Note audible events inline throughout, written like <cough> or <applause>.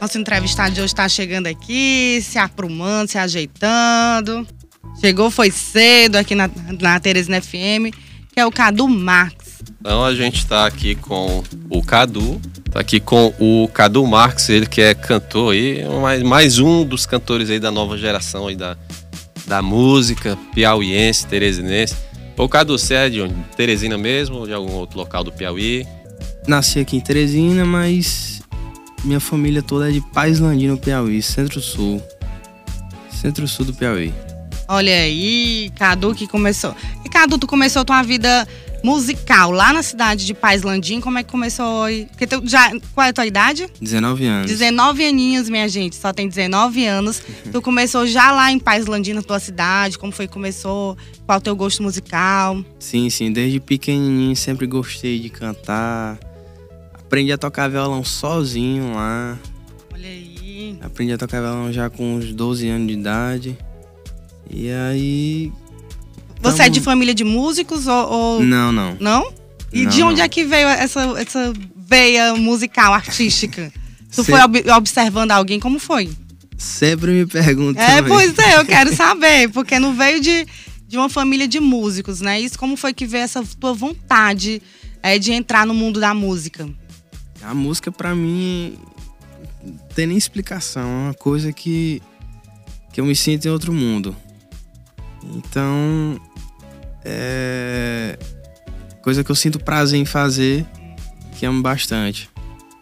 Nosso entrevistado de hoje está chegando aqui, se aprumando, se ajeitando. Chegou, foi cedo aqui na, na Teresina FM, que é o Cadu Marques. Então a gente está aqui com o Cadu, está aqui com o Cadu Marques, ele que é cantor aí, mais, mais um dos cantores aí da nova geração aí da, da música piauiense, teresinense. O Cadu, você é de onde? Teresina mesmo ou de algum outro local do Piauí? Nasci aqui em Teresina, mas minha família toda é de Paislândia, no Piauí, Centro-Sul. Centro-Sul do Piauí. Olha aí, Cadu que começou. E Cadu, tu começou tua vida musical lá na cidade de Paislandim. Como é que começou? Porque tu já, qual é a tua idade? 19 anos. 19 aninhos, minha gente. Só tem 19 anos. <laughs> tu começou já lá em Paislandim, na tua cidade. Como foi que começou? Qual é o teu gosto musical? Sim, sim. Desde pequenininho sempre gostei de cantar. Aprendi a tocar violão sozinho lá. Olha aí. Aprendi a tocar violão já com uns 12 anos de idade. E aí. Você tamo... é de família de músicos ou. ou... Não, não. Não? E não, de onde não. é que veio essa, essa veia musical, artística? tu foi ob observando alguém? Como foi? Sempre me perguntam. É, também. pois é, eu <laughs> quero saber. Porque não veio de, de uma família de músicos, né? Isso como foi que veio essa tua vontade é, de entrar no mundo da música? A música para mim não tem nem explicação, é uma coisa que que eu me sinto em outro mundo. Então é coisa que eu sinto prazer em fazer, que amo bastante.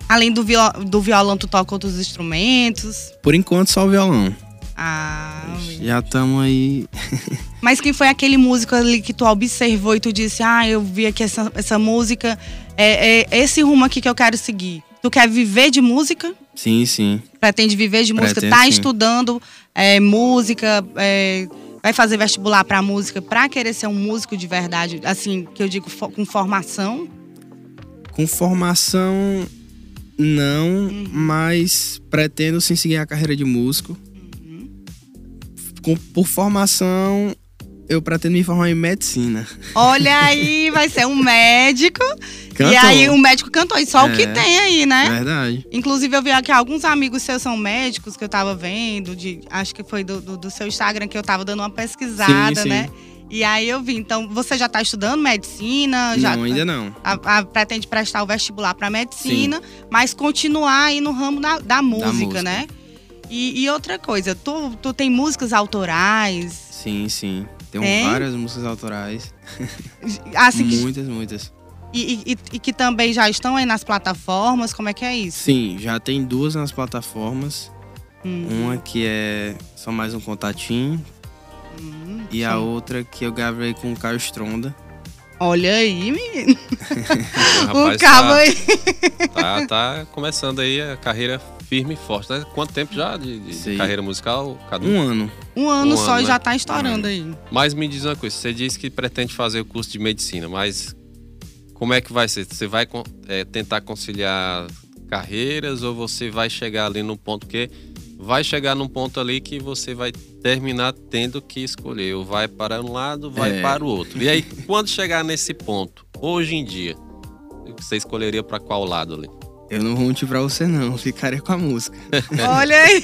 Além do, viol do violão, tu toca outros instrumentos? Por enquanto só o violão. Ah, já estamos aí. <laughs> Mas quem foi aquele músico ali que tu observou e tu disse: Ah, eu vi aqui essa, essa música, é, é esse rumo aqui que eu quero seguir. Tu quer viver de música? Sim, sim. Pretende viver de música? Pretendo, tá sim. estudando é, música, é, vai fazer vestibular pra música pra querer ser um músico de verdade, assim, que eu digo com formação? Com formação, não, Uhum. mas pretendo sim seguir a carreira de músico. Com- por formação, eu pretendo me formar em medicina. Olha aí, <laughs> vai ser um médico. E Cantor. aí o médico cantou. E só o que É. tem aí, né? Verdade. Inclusive, eu vi aqui alguns amigos seus são médicos que eu tava vendo, de, acho que foi do, do, do seu Instagram que eu tava dando uma pesquisada, Sim, sim. né? E aí eu vi. Então, você já tá estudando medicina? Já não, ainda não. a- a- pretende prestar o vestibular para medicina, mas continuar aí no ramo da, da música, música. né? E, e outra coisa, tu, tu tem músicas autorais? Sim, sim. Tem? várias músicas autorais. <laughs> Assim, muitas, muitas. e, e- e que também já estão aí nas plataformas, como é que é isso? Sim, já tem duas nas plataformas. Hum, Uma que é só mais um contatinho. hum, E a sim. outra que eu gravei com o Caio Stronda. Olha aí, menino. <laughs> O O cabo tá, aí. tá, tá começando aí a carreira firme e forte, né? Quanto tempo já de, de- carreira musical, Cadu? Um ano. Um ano Um só ano, e né? já tá estourando aí. Mas me diz uma coisa, você disse que pretende fazer o curso de medicina, mas como é que vai ser? Você vai é, tentar conciliar carreiras ou você vai chegar ali no ponto que vai chegar num ponto ali que você vai terminar tendo que escolher, ou vai para um lado, vai É. para o outro. E aí, <laughs> quando chegar nesse ponto, hoje em dia, você escolheria para qual lado ali? Eu não vou mentir pra você, não. Ficaria com a música. <laughs> Olha aí.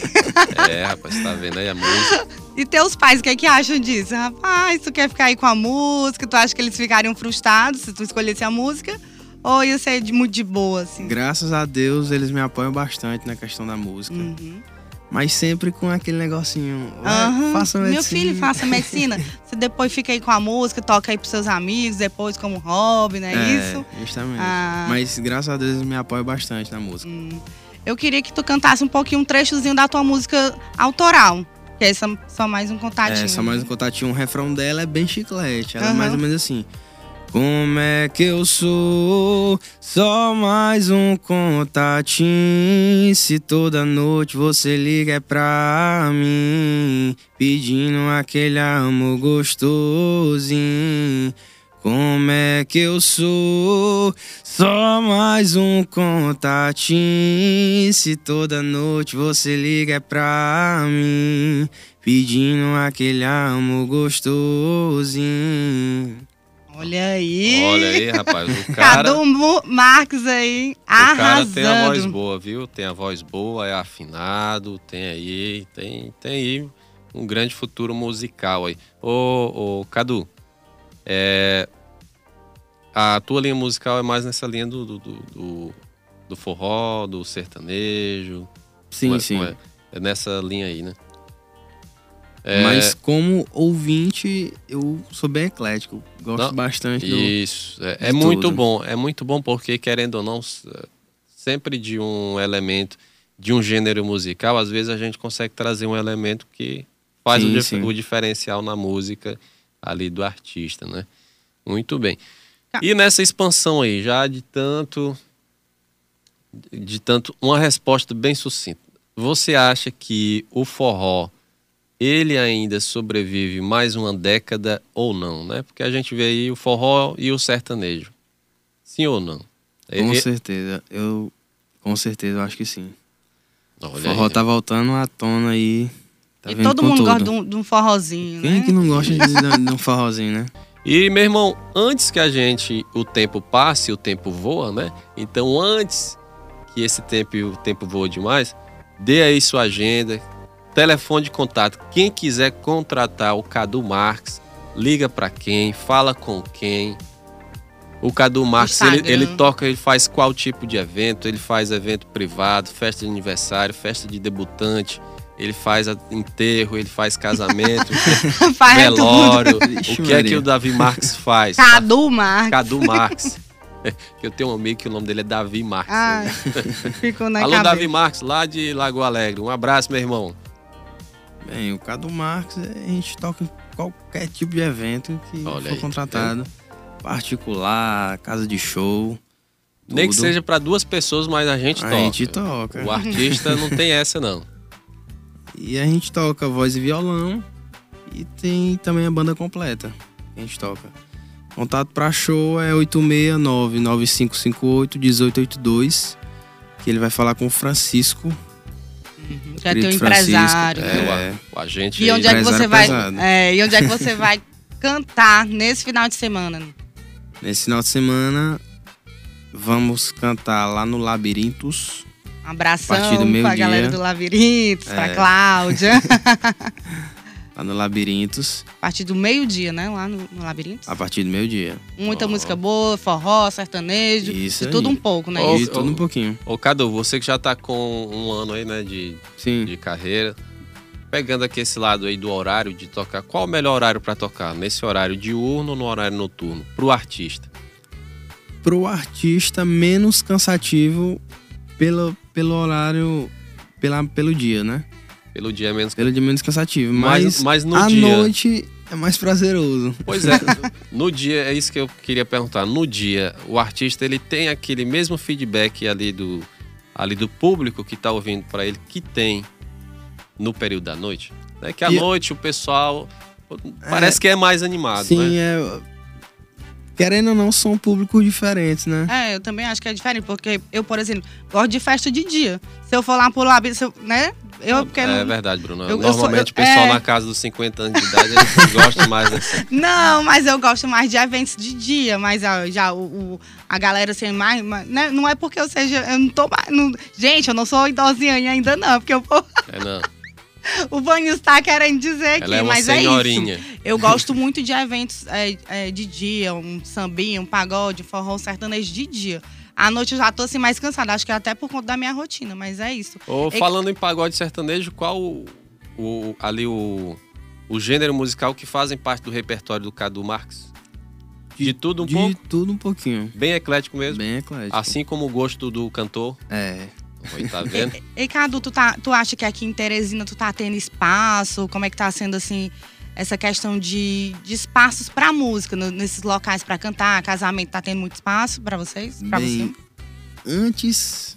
É, rapaz, tá vendo aí a música? E teus pais, o que, é que acham disso? Rapaz, tu quer ficar aí com a música? Tu acha que eles ficariam frustrados se tu escolhesse a música? Ou ia ser de, muito de boa, assim? Graças a Deus, eles me apoiam bastante na questão da música. Uhum. Mas sempre com aquele negocinho. Aham. Faça Meu medicina. filho, faça medicina. <laughs> Você depois fica aí com a música, toca aí pros seus amigos, depois como hobby, não é, É, isso? Justamente. Ah. Mas graças a Deus me apoiam bastante na música. Hum. Eu queria que tu cantasse um pouquinho, um trechozinho da tua música autoral. Que é só mais um contatinho. É, só mais um contatinho. O refrão dela é bem chiclete. Ela é Aham. mais ou menos assim. Como é que eu sou? Só mais um contatinho. Se toda noite você liga é pra mim, pedindo aquele amor gostosinho. Como é que eu sou? Só mais um contatinho. Se toda noite você liga é pra mim, pedindo aquele amor gostosinho. Olha aí. Olha aí, rapaz. O <laughs> cara, Cadu Marques aí, o cara tem a voz arrasando. boa, viu? Tem a voz boa, é afinado, tem aí, tem, tem aí um grande futuro musical aí. Ô, ô Cadu, é, a tua linha musical é mais nessa linha do, do, do, do- do forró, do sertanejo. Sim, Como é- sim. como É, É nessa linha aí, né? É, Mas como ouvinte, eu sou bem eclético. Gosto Não, bastante do. Isso, é, é muito bom. É muito bom porque, querendo ou não, s- sempre de um elemento, de um gênero musical, às vezes a gente consegue trazer um elemento que faz o, Sim, dif- sim. o diferencial na música ali do artista, né? Muito bem. E nessa expansão aí, já de tanto. De tanto. Uma resposta bem sucinta. Você acha que o forró ele ainda sobrevive mais uma década ou não, né? Porque a gente vê aí o forró e o sertanejo. Sim ou não? Com E- certeza. Eu. Com certeza, eu acho que sim. Olha o aí, forró tá voltando à tona aí. Tá e todo mundo tudo. gosta de um, de um forrozinho, Quem né? é que não gosta de, de um forrozinho, né? E, meu irmão, antes que a gente, o tempo passe, o tempo voa, né? Então, antes que esse tempo e o tempo voa demais, dê aí sua agenda, telefone de contato. Quem quiser contratar o Cadu Marques, liga pra quem, fala com quem. O Cadu Marques, ele, ele toca, ele faz qual tipo de evento? Ele faz evento privado, festa de aniversário, festa de debutante. Ele faz enterro, ele faz casamento, <laughs> Faz velório. <laughs> O que é que o Davi Marques faz? Cadu Marques. Cadu Marques. Eu tenho um amigo que o nome dele é Davi Marques. Ai, <laughs> ficou na Alô, cabeça. Davi Marques, lá de Lago Alegre. Um abraço, meu irmão. Bem, o Cadu Marques, a gente toca em qualquer tipo de evento que Olha for aí, contratado. Particular, casa de show. Nem que tudo. seja para duas pessoas, mas a gente A toca. gente toca. O artista não tem essa, não. E a gente toca voz e violão. E tem também a banda completa. que A gente toca. Contato pra show é 869-9558-1882. Que ele vai falar com o Francisco. Uhum, é teu querido Francisco. empresário. É. O, a gente E onde é que você Empresário vai? É, e onde é que você vai <laughs> cantar nesse final de semana? Nesse final de semana, vamos cantar lá no Labirintos. Um abração A pra meio-dia. galera do Labirintos, pra É. Cláudia. <laughs> Lá no Labirintos, a partir do meio-dia, né? Lá no, no Labirintos. a partir do meio-dia. Muita Ó. música boa, forró, sertanejo. Isso de tudo um pouco, né? Tudo um pouquinho. Ô, Cadu, você que já tá com um ano aí, né, de, Sim. de carreira, pegando aqui esse lado aí do horário de tocar, qual o melhor horário para tocar? Nesse horário diurno ou no horário noturno? Pro artista. Pro artista, menos cansativo pelo, pelo horário, pela, pelo dia, né? Pelo dia é menos. Pelo dia menos cansativo. Mas, Mas, mas no à dia. noite é mais prazeroso. Pois é, <laughs> no dia, é isso que eu queria perguntar. No dia, o artista ele tem aquele mesmo feedback ali do, ali do público que tá ouvindo para ele, que tem no período da noite? É que à E- noite o pessoal parece que é mais animado, Sim, né? é. Querendo ou não, são públicos diferentes, né? É, eu também acho que é diferente, porque eu, por exemplo, gosto de festa de dia. Se eu for lá pro se eu- né? Eu. É verdade, Bruno. Eu- eu Normalmente sou- o pessoal é. na casa dos 50 anos de idade eles gostam mais dessa. <laughs> Não, mas eu gosto mais de eventos de dia, mas ah, já o, o- a galera assim, mais, né? não é porque eu seja, eu não tô mais, não- gente, eu não sou idosinha ainda não, porque eu, <laughs> É, não. o Vanils tá querendo dizer aqui, Ela é uma mas é senhorinha. isso. Eu gosto <laughs> muito de eventos é, é, de dia, um sambinha, um pagode, um forró, um sertanejo de dia. À noite eu já tô assim mais cansada, acho que é até por conta da minha rotina, mas é isso. Ô, É- falando em pagode sertanejo, qual o, o- ali o, o gênero musical que fazem parte do repertório do Cadu Marques? De, tudo um de pouco? tudo um pouquinho. Bem eclético mesmo. Bem eclético. Assim como o gosto do cantor. É. Oi, tá vendo? <laughs> E Cadu, tu, tá, tu acha que aqui em Teresina tu tá tendo espaço? Como é que tá sendo assim essa questão de, de espaços pra música, no- nesses locais pra cantar? Casamento tá tendo muito espaço pra vocês? Pra Bem, você? Antes,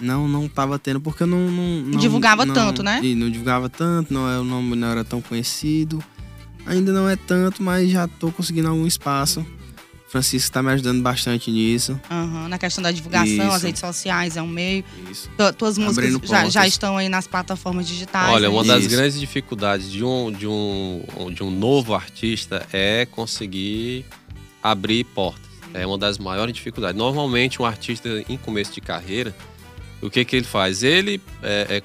não, não tava tendo, porque eu não. Não, não- Divulgava não- tanto, né? Não divulgava tanto, não, é, o nome não era tão conhecido. Ainda não é tanto, mas já tô conseguindo algum espaço. Francisco tá me ajudando bastante nisso. Aham, na questão da divulgação, Isso. as redes sociais é um meio. Isso. Tu- tuas músicas já, já estão aí nas plataformas digitais. Olha, né? uma das Isso. grandes dificuldades de um, de, um, de um novo artista é conseguir abrir portas. É uma das maiores dificuldades. Normalmente, um artista em começo de carreira, o que, que ele faz? Ele, é,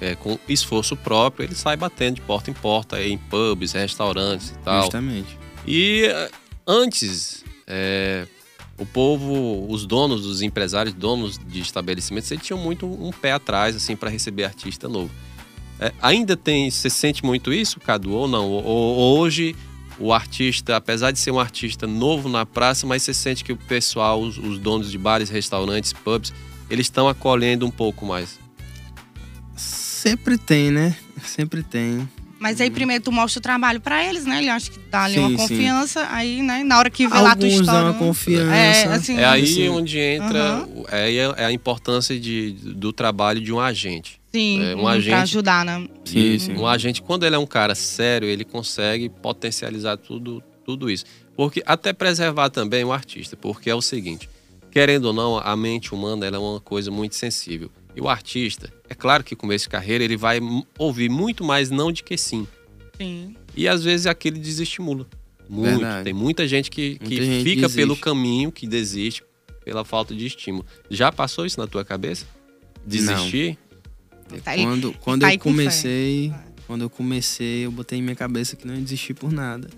é, é, com esforço próprio, ele sai batendo de porta em porta, em pubs, restaurantes e tal. Justamente. E antes, é, o povo, os donos, os empresários, donos de estabelecimentos, eles tinham muito um pé atrás, assim, para receber artista novo. É, ainda tem, você sente muito isso, Cadu, ou não? Ou, hoje o artista, apesar de ser um artista novo na praça, mas você sente que o pessoal, os, os donos de bares, restaurantes, pubs, eles estão acolhendo um pouco mais. Sempre tem, né? Sempre tem. Mas aí primeiro tu mostra o trabalho pra eles, né? Ele acha que dá ali Sim, uma sim. confiança, aí, né, na hora que vê lá tua Alguns história. dão uma confiança. É, assim, É aí Sim. onde entra é, aí é a importância de, do trabalho de um agente. sim, é, um agente- pra ajudar, né? Sim, sim. Um agente, quando ele é um cara sério, ele consegue potencializar tudo, tudo isso. Porque até preservar também o artista, porque é o seguinte, querendo ou não, a mente humana ela é uma coisa muito sensível. E o artista, é claro que começo de carreira, ele vai ouvir muito mais não de que sim. Sim. E às vezes aquele desestimula. Muito. Verdade. Tem muita gente que, que Muita gente fica desiste. pelo caminho, que desiste pela falta de estímulo. Já passou isso na tua cabeça? Desistir? Tá, ele- Quando, quando tá aí eu comecei, quando eu comecei, eu botei em minha cabeça que não ia desistir por nada.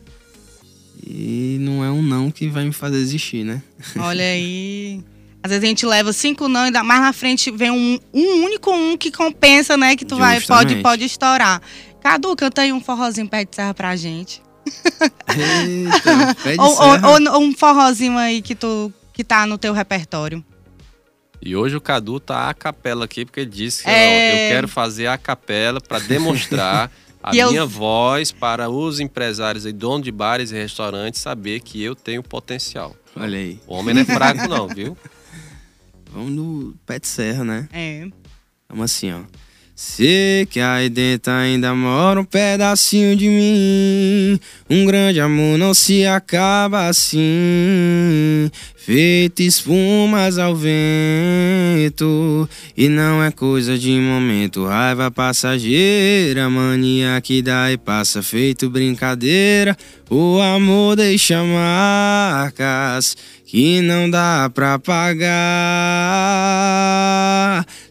E não é um não que vai me fazer desistir, né? Olha aí. <laughs> Às vezes a gente leva cinco não e dá- mais na frente vem um, um único um que compensa, né? Que tu vai, pode, Justamente. pode estourar. Cadu, canta aí um forrozinho pé de serra pra gente. Eita, <laughs> pé de Ou, ou- serra. ou- ou um forrozinho aí que tu que tá no teu repertório. E hoje o Cadu tá a capela aqui, porque ele disse que É. "Não, eu quero fazer a capela para demonstrar <laughs> a E eu- minha voz para os empresários e donos de bares e restaurantes saber que eu tenho potencial. Olha aí. O homem não é fraco não, viu? <laughs> Vamos no pé de serra, né? É. Vamos assim, ó. Sei que aí dentro ainda mora um pedacinho de mim. Um grande amor não se acaba assim. Feito espumas ao vento. E não é coisa de momento. Raiva passageira. Mania que dá e passa feito brincadeira. O amor deixa marcas que não dá pra pagar.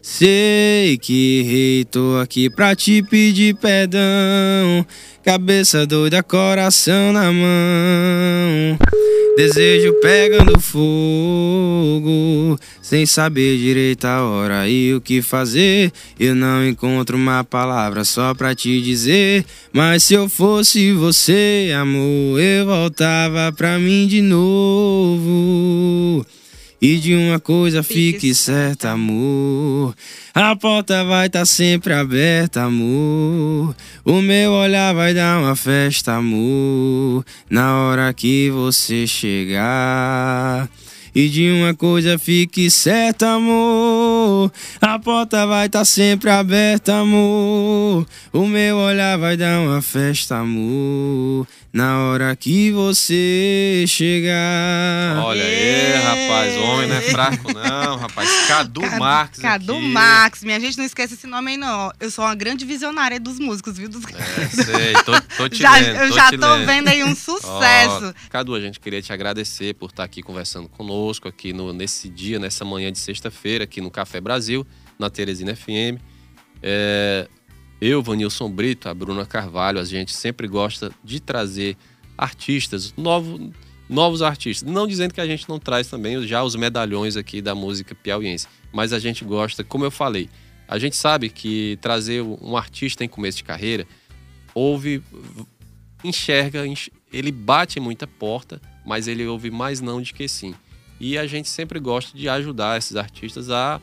Sei que errei, tô aqui pra te pedir perdão. Cabeça doida, coração na mão. Desejo pegando fogo, sem saber direito a hora e o que fazer. Eu não encontro uma palavra só pra te dizer. Mas se eu fosse você, amor, eu voltava pra mim de novo. E de uma coisa Fique fique certa, amor. A porta vai estar sempre aberta, amor. O meu olhar vai dar uma festa, amor. Na hora que você chegar. E de uma coisa fique certa, amor. A porta vai estar sempre aberta, amor. O meu olhar vai dar uma festa, amor. Na hora que você chegar. Olha aí, rapaz, o homem não é fraco não, rapaz. <laughs> Cadu, Cadu aqui. Marques. Minha gente não esquece esse nome aí, não. Eu sou uma grande visionária dos músicos, viu? Dos... É, sei, tô, tô te <laughs> já, lendo, eu tô já tô lendo. vendo aí um <laughs> sucesso. Cadu, a gente queria te agradecer por estar aqui conversando conosco aqui no, nesse dia, nessa manhã de sexta-feira, aqui no Café Brasil, na Teresina FM. É, eu, Vanilson Brito, a Bruna Carvalho, a gente sempre gosta de trazer artistas, novo, novos artistas. Não dizendo que a gente não traz também já os medalhões aqui da música piauiense, mas a gente gosta, como eu falei, a gente sabe que trazer um artista em começo de carreira, houve enxerga, enx- ele bate muita porta, mas ele ouve mais não de que sim. E a gente sempre gosta de ajudar esses artistas a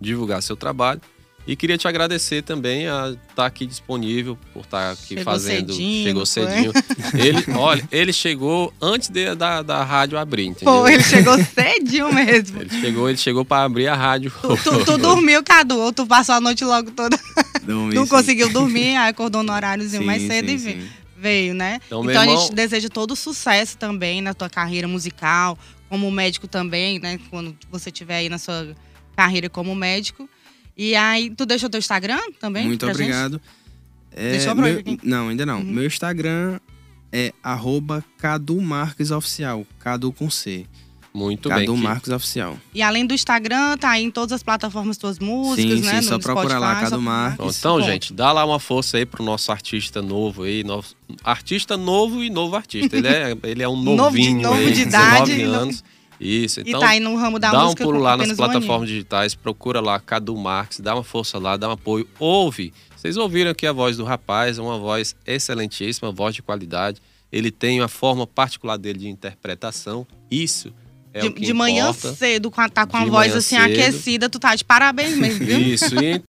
divulgar seu trabalho. E queria te agradecer também a estar aqui disponível, por estar aqui Chegou fazendo. cedinho, chegou foi? cedinho. Ele, olha, ele chegou antes de- da, da rádio abrir, entendeu? Pô, ele chegou cedinho mesmo. Ele chegou, ele chegou para abrir a rádio. Tu, tu- tu dormiu, Cadu, ou tu passou a noite logo toda. Dormi, Não sim. conseguiu dormir, aí acordou no horáriozinho Sim, mais sim, cedo e sim. veio, veio, né? Então, Então, a irmão- gente deseja todo sucesso também na tua carreira musical, como médico também, né? Quando você estiver aí na sua carreira como médico. E aí, tu deixou teu Instagram também? Muito pra gente? obrigado. É, Deixou pra meu- aqui? Não, ainda não. Uhum. Meu Instagram é arroba Cadu Marques Oficial. Cadu com C. Muito Cadu bem. que- Marques Oficial. E além do Instagram, tá aí em todas as plataformas tuas músicas, sim, né? sim, no só procura lá, Cadu Marques. Então, Bom. gente, dá lá uma força aí pro nosso artista novo aí. Novo, artista novo e novo artista. Ele é, ele é um Novo de- novinho novo aí, de idade, 19 novo- anos. Isso, então e tá aí no ramo da dá um música pulo com lá nas um plataformas digitais, procura lá Cadu Marques, dá uma força lá, dá um apoio, ouve. Vocês ouviram aqui a voz do rapaz, é uma voz excelentíssima, voz de qualidade. Ele tem a forma particular dele de interpretação. Isso é de, o que de manhã cedo, tá com a voz assim cedo. aquecida, tu tá de parabéns mesmo, viu? Isso, e <laughs>